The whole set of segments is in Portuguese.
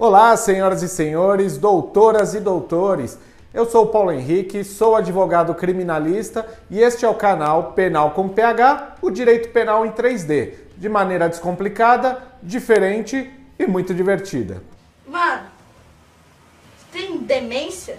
Olá, senhoras e senhores, doutoras e doutores. Eu sou o Paulo Henrique, sou advogado criminalista e este é o canal Penal com PH, o direito penal em 3D, de maneira descomplicada, diferente e muito divertida. Mano, você tem demência?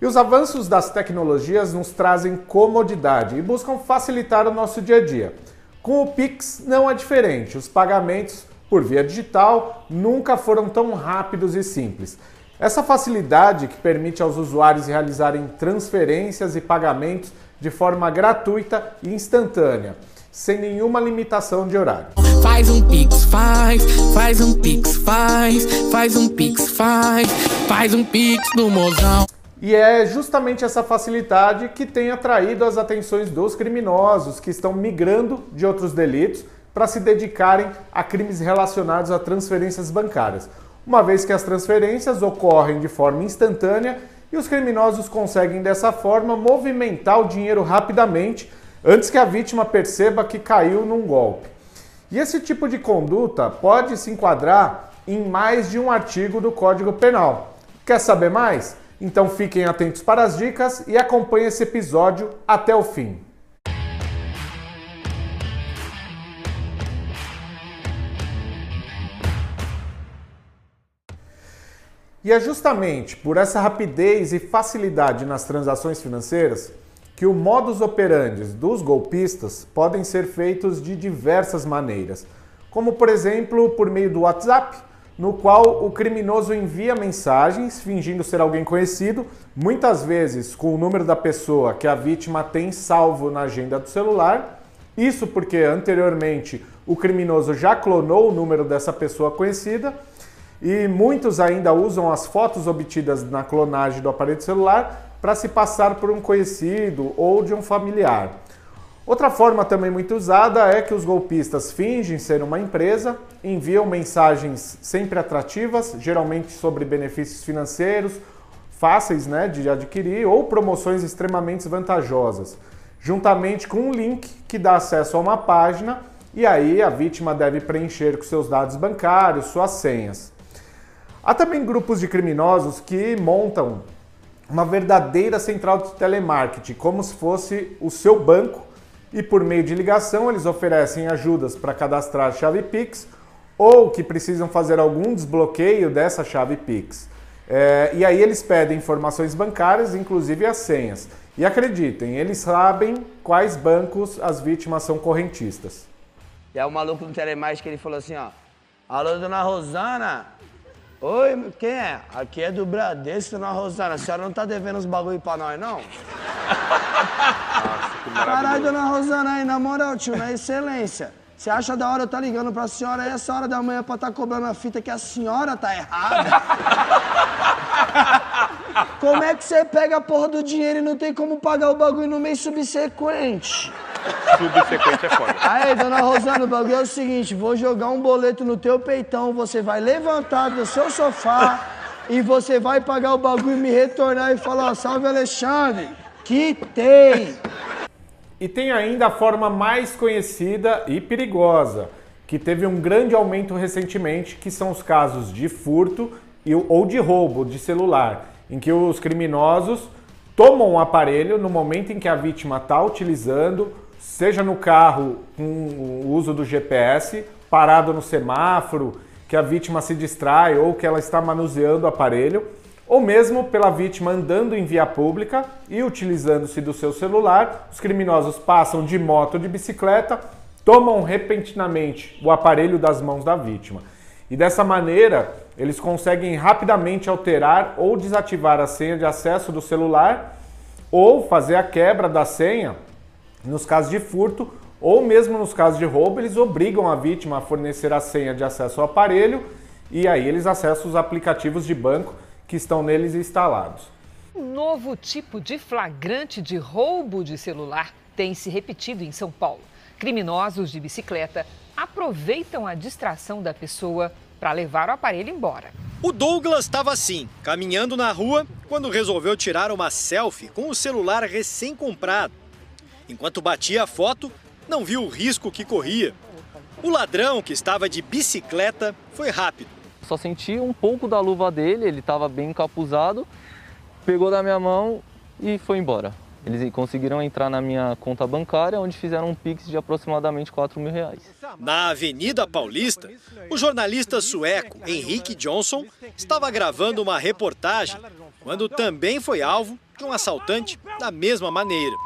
E os avanços das tecnologias nos trazem comodidade e buscam facilitar o nosso dia a dia. Com o Pix não é diferente, os pagamentos por via digital nunca foram tão rápidos e simples. Essa facilidade que permite aos usuários realizarem transferências e pagamentos de forma gratuita e instantânea, sem nenhuma limitação de horário. Faz um pix, faz, faz um pix, faz, faz um pix, faz, faz um pix no mozão. E é justamente essa facilidade que tem atraído as atenções dos criminosos que estão migrando de outros delitos para se dedicarem a crimes relacionados a transferências bancárias, uma vez que as transferências ocorrem de forma instantânea e os criminosos conseguem dessa forma movimentar o dinheiro rapidamente antes que a vítima perceba que caiu num golpe. E esse tipo de conduta pode se enquadrar em mais de um artigo do Código Penal. Quer saber mais? Então fiquem atentos para as dicas e acompanhem esse episódio até o fim. E é justamente por essa rapidez e facilidade nas transações financeiras que o modus operandi dos golpistas podem ser feitos de diversas maneiras, como por exemplo por meio do WhatsApp, no qual o criminoso envia mensagens fingindo ser alguém conhecido, muitas vezes com o número da pessoa que a vítima tem salvo na agenda do celular. Isso porque anteriormente o criminoso já clonou o número dessa pessoa conhecida e muitos ainda usam as fotos obtidas na clonagem do aparelho celular para se passar por um conhecido ou de um familiar. Outra forma também muito usada é que os golpistas fingem ser uma empresa, enviam mensagens sempre atrativas, geralmente sobre benefícios financeiros fáceis né, de adquirir ou promoções extremamente vantajosas, juntamente com um link que dá acesso a uma página e aí a vítima deve preencher com seus dados bancários, suas senhas. Há também grupos de criminosos que montam uma verdadeira central de telemarketing, como se fosse o seu banco, e por meio de ligação eles oferecem ajudas para cadastrar chave Pix ou que precisam fazer algum desbloqueio dessa chave Pix. É, e aí eles pedem informações bancárias, inclusive as senhas. E acreditem, eles sabem quais bancos as vítimas são correntistas. E é o maluco do telemarketing ele falou assim, ó. Alô, dona Rosana, Oi, quem é? Aqui é do Bradesco, dona Rosana. A senhora não tá devendo os bagulho pra nós, não? Nossa, que Caralho, dona Rosana, aí, na moral, tio, na excelência. Você acha da hora eu tá ligando pra senhora aí essa hora da manhã pra tá cobrando a fita que a senhora tá errada? como é que você pega a porra do dinheiro e não tem como pagar o bagulho no mês subsequente? Subsequente é foda. Aí, dona Rosana, o bagulho é o seguinte: vou jogar um boleto no teu peitão, você vai levantar do seu sofá e você vai pagar o bagulho e me retornar e falar: salve Alexandre, que tem. E tem ainda a forma mais conhecida e perigosa, que teve um grande aumento recentemente, que são os casos de furto ou de roubo de celular, em que os criminosos tomam o aparelho no momento em que a vítima está utilizando seja no carro com o uso do GPS, parado no semáforo, que a vítima se distrai ou que ela está manuseando o aparelho, ou mesmo pela vítima andando em via pública e utilizando-se do seu celular, os criminosos passam de moto ou de bicicleta, tomam repentinamente o aparelho das mãos da vítima. E dessa maneira, eles conseguem rapidamente alterar ou desativar a senha de acesso do celular ou fazer a quebra da senha nos casos de furto ou mesmo nos casos de roubo, eles obrigam a vítima a fornecer a senha de acesso ao aparelho e aí eles acessam os aplicativos de banco que estão neles instalados. Um novo tipo de flagrante de roubo de celular tem se repetido em São Paulo. Criminosos de bicicleta aproveitam a distração da pessoa para levar o aparelho embora. O Douglas estava assim, caminhando na rua, quando resolveu tirar uma selfie com o celular recém-comprado. Enquanto batia a foto, não viu o risco que corria. O ladrão, que estava de bicicleta, foi rápido. Só senti um pouco da luva dele, ele estava bem encapuzado, pegou da minha mão e foi embora. Eles conseguiram entrar na minha conta bancária, onde fizeram um Pix de aproximadamente 4 mil reais. Na Avenida Paulista, o jornalista sueco Henrique Johnson estava gravando uma reportagem quando também foi alvo de um assaltante da mesma maneira.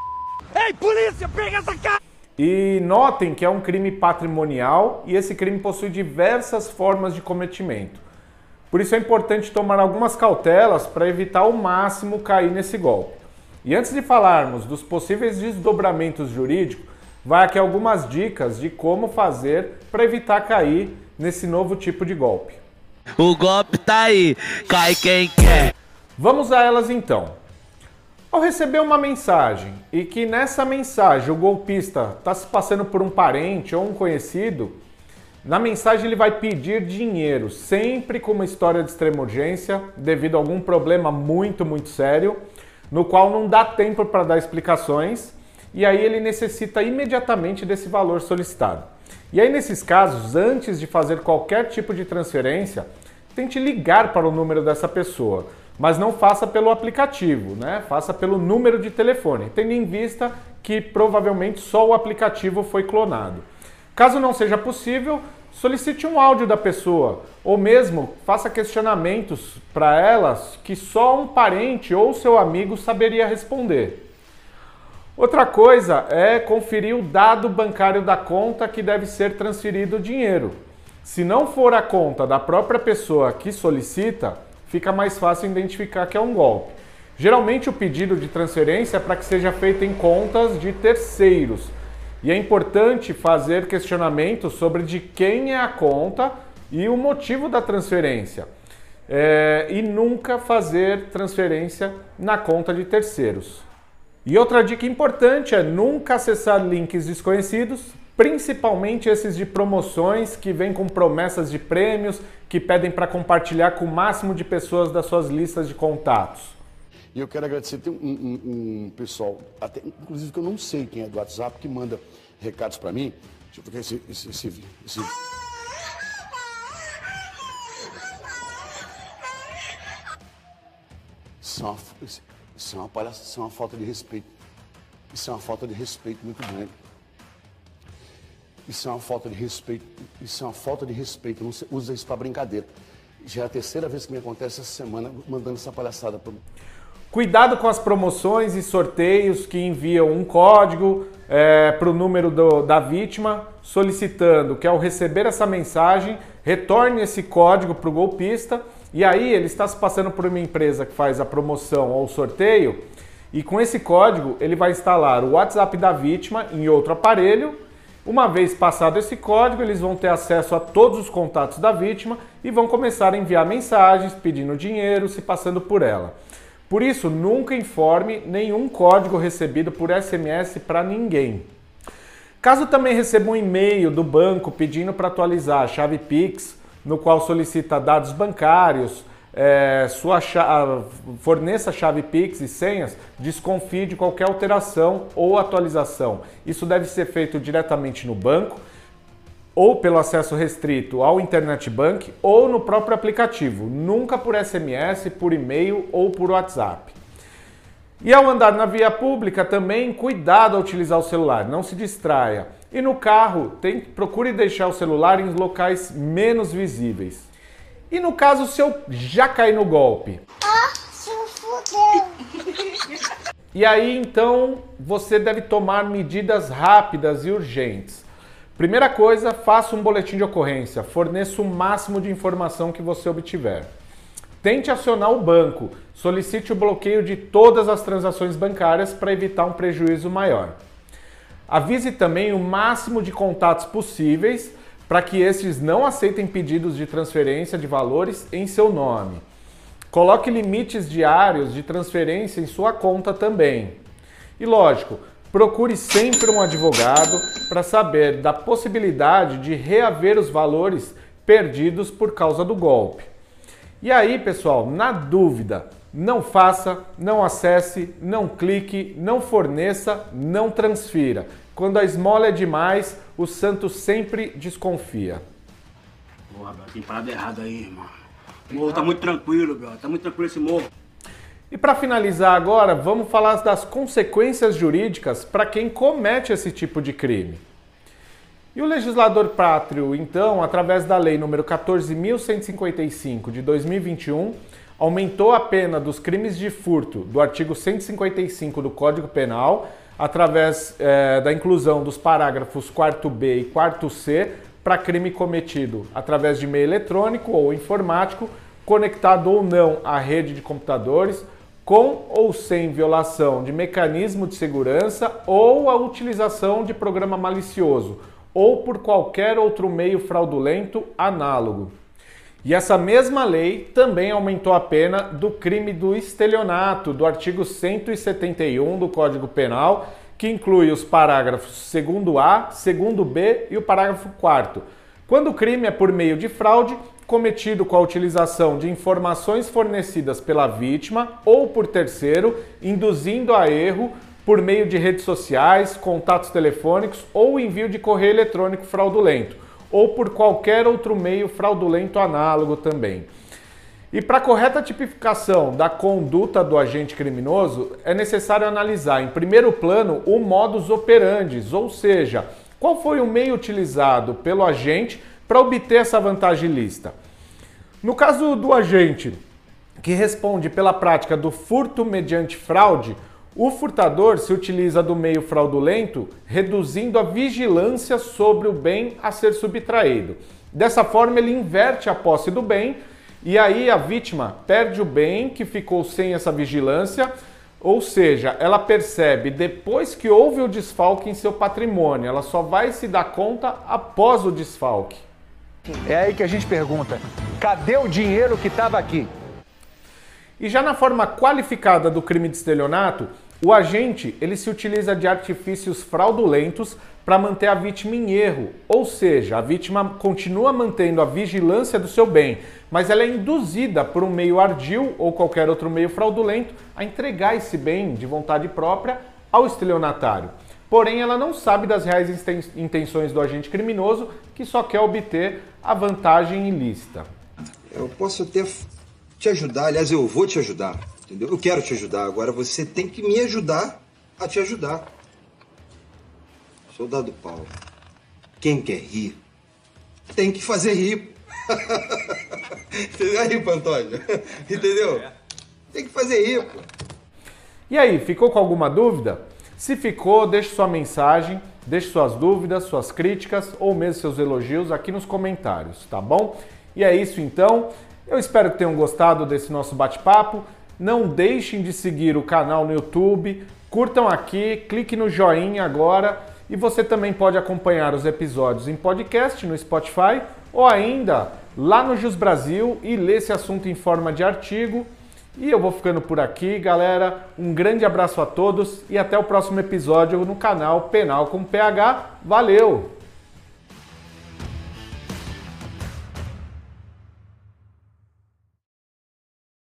Ei, polícia, pega essa cara! E notem que é um crime patrimonial e esse crime possui diversas formas de cometimento. Por isso é importante tomar algumas cautelas para evitar ao máximo cair nesse golpe. E antes de falarmos dos possíveis desdobramentos jurídicos, vai aqui algumas dicas de como fazer para evitar cair nesse novo tipo de golpe. O golpe tá aí, cai quem quer. Vamos a elas então. Ao receber uma mensagem e que nessa mensagem o golpista está se passando por um parente ou um conhecido, na mensagem ele vai pedir dinheiro, sempre com uma história de extrema urgência, devido a algum problema muito, muito sério no qual não dá tempo para dar explicações e aí ele necessita imediatamente desse valor solicitado. E aí, nesses casos, antes de fazer qualquer tipo de transferência, tente ligar para o número dessa pessoa, mas não faça pelo aplicativo, né? Faça pelo número de telefone, tendo em vista que provavelmente só o aplicativo foi clonado. Caso não seja possível, solicite um áudio da pessoa ou mesmo faça questionamentos para elas que só um parente ou seu amigo saberia responder. Outra coisa é conferir o dado bancário da conta que deve ser transferido o dinheiro. Se não for a conta da própria pessoa que solicita, fica mais fácil identificar que é um golpe. Geralmente o pedido de transferência é para que seja feito em contas de terceiros e é importante fazer questionamentos sobre de quem é a conta e o motivo da transferência. É, e nunca fazer transferência na conta de terceiros. E outra dica importante é nunca acessar links desconhecidos, principalmente esses de promoções que vêm com promessas de prêmios que pedem para compartilhar com o máximo de pessoas das suas listas de contatos. E eu quero agradecer, tem um, um, um pessoal, até, inclusive que eu não sei quem é do WhatsApp, que manda recados para mim. Deixa eu ver esse, esse, esse, esse... Isso é, uma, isso é uma palhaça, isso é uma falta de respeito. Isso é uma falta de respeito muito grande. Isso é uma falta de respeito. Isso é uma falta de respeito. Não usa isso para brincadeira. Já é a terceira vez que me acontece essa semana mandando essa palhaçada para. Cuidado com as promoções e sorteios que enviam um código é, para o número do, da vítima, solicitando que ao receber essa mensagem, retorne esse código para o golpista. E aí ele está se passando por uma empresa que faz a promoção ou sorteio, e com esse código ele vai instalar o WhatsApp da vítima em outro aparelho. Uma vez passado esse código, eles vão ter acesso a todos os contatos da vítima e vão começar a enviar mensagens pedindo dinheiro, se passando por ela. Por isso, nunca informe nenhum código recebido por SMS para ninguém. Caso também receba um e-mail do banco pedindo para atualizar a chave Pix, no qual solicita dados bancários, é, sua chave, forneça chave Pix e senhas, desconfie de qualquer alteração ou atualização. Isso deve ser feito diretamente no banco ou pelo acesso restrito ao Internet Bank ou no próprio aplicativo, nunca por SMS, por e-mail ou por WhatsApp. E ao andar na via pública também, cuidado ao utilizar o celular, não se distraia. E no carro, tem, procure deixar o celular em locais menos visíveis. E no caso, se eu já cair no golpe? Ah, se fudeu! E aí, então, você deve tomar medidas rápidas e urgentes. Primeira coisa, faça um boletim de ocorrência, forneça o máximo de informação que você obtiver. Tente acionar o banco, solicite o bloqueio de todas as transações bancárias para evitar um prejuízo maior. Avise também o máximo de contatos possíveis para que estes não aceitem pedidos de transferência de valores em seu nome. Coloque limites diários de transferência em sua conta também. E lógico, Procure sempre um advogado para saber da possibilidade de reaver os valores perdidos por causa do golpe. E aí, pessoal, na dúvida, não faça, não acesse, não clique, não forneça, não transfira. Quando a esmola é demais, o santo sempre desconfia. Porra, tem parada errada aí, irmão. O morro tá muito tranquilo, bro. Tá muito tranquilo esse morro. E para finalizar agora, vamos falar das consequências jurídicas para quem comete esse tipo de crime. E o legislador pátrio, então, através da lei número 14.155 de 2021, aumentou a pena dos crimes de furto do artigo 155 do Código Penal, através eh, da inclusão dos parágrafos 4b e 4c para crime cometido através de meio eletrônico ou informático, conectado ou não à rede de computadores, com ou sem violação de mecanismo de segurança ou a utilização de programa malicioso ou por qualquer outro meio fraudulento análogo. E essa mesma lei também aumentou a pena do crime do estelionato, do artigo 171 do Código Penal, que inclui os parágrafos 2A, 2B e o parágrafo 4 Quando o crime é por meio de fraude, cometido com a utilização de informações fornecidas pela vítima ou por terceiro, induzindo a erro por meio de redes sociais, contatos telefônicos ou envio de correio eletrônico fraudulento, ou por qualquer outro meio fraudulento análogo também. E para a correta tipificação da conduta do agente criminoso, é necessário analisar, em primeiro plano, o modus operandi, ou seja, qual foi o meio utilizado pelo agente para obter essa vantagem lista. No caso do agente que responde pela prática do furto mediante fraude, o furtador se utiliza do meio fraudulento, reduzindo a vigilância sobre o bem a ser subtraído. Dessa forma, ele inverte a posse do bem e aí a vítima perde o bem que ficou sem essa vigilância, ou seja, ela percebe depois que houve o desfalque em seu patrimônio, ela só vai se dar conta após o desfalque. É aí que a gente pergunta: cadê o dinheiro que estava aqui? E já na forma qualificada do crime de estelionato, o agente ele se utiliza de artifícios fraudulentos para manter a vítima em erro, ou seja, a vítima continua mantendo a vigilância do seu bem, mas ela é induzida por um meio ardil ou qualquer outro meio fraudulento a entregar esse bem de vontade própria ao estelionatário. Porém, ela não sabe das reais intenções do agente criminoso que só quer obter a vantagem ilícita. Eu posso até te ajudar, aliás, eu vou te ajudar, entendeu? Eu quero te ajudar, agora você tem que me ajudar a te ajudar. Soldado Paulo, quem quer rir, tem que fazer rir. Entendeu aí, Antônio? Entendeu? Tem que fazer rir, pô. E aí, ficou com alguma dúvida? Se ficou, deixe sua mensagem, deixe suas dúvidas, suas críticas ou mesmo seus elogios aqui nos comentários, tá bom? E é isso então. Eu espero que tenham gostado desse nosso bate-papo. Não deixem de seguir o canal no YouTube, curtam aqui, clique no joinha agora e você também pode acompanhar os episódios em podcast no Spotify ou ainda lá no Jus Brasil e ler esse assunto em forma de artigo e eu vou ficando por aqui, galera. Um grande abraço a todos e até o próximo episódio no canal Penal com PH. Valeu!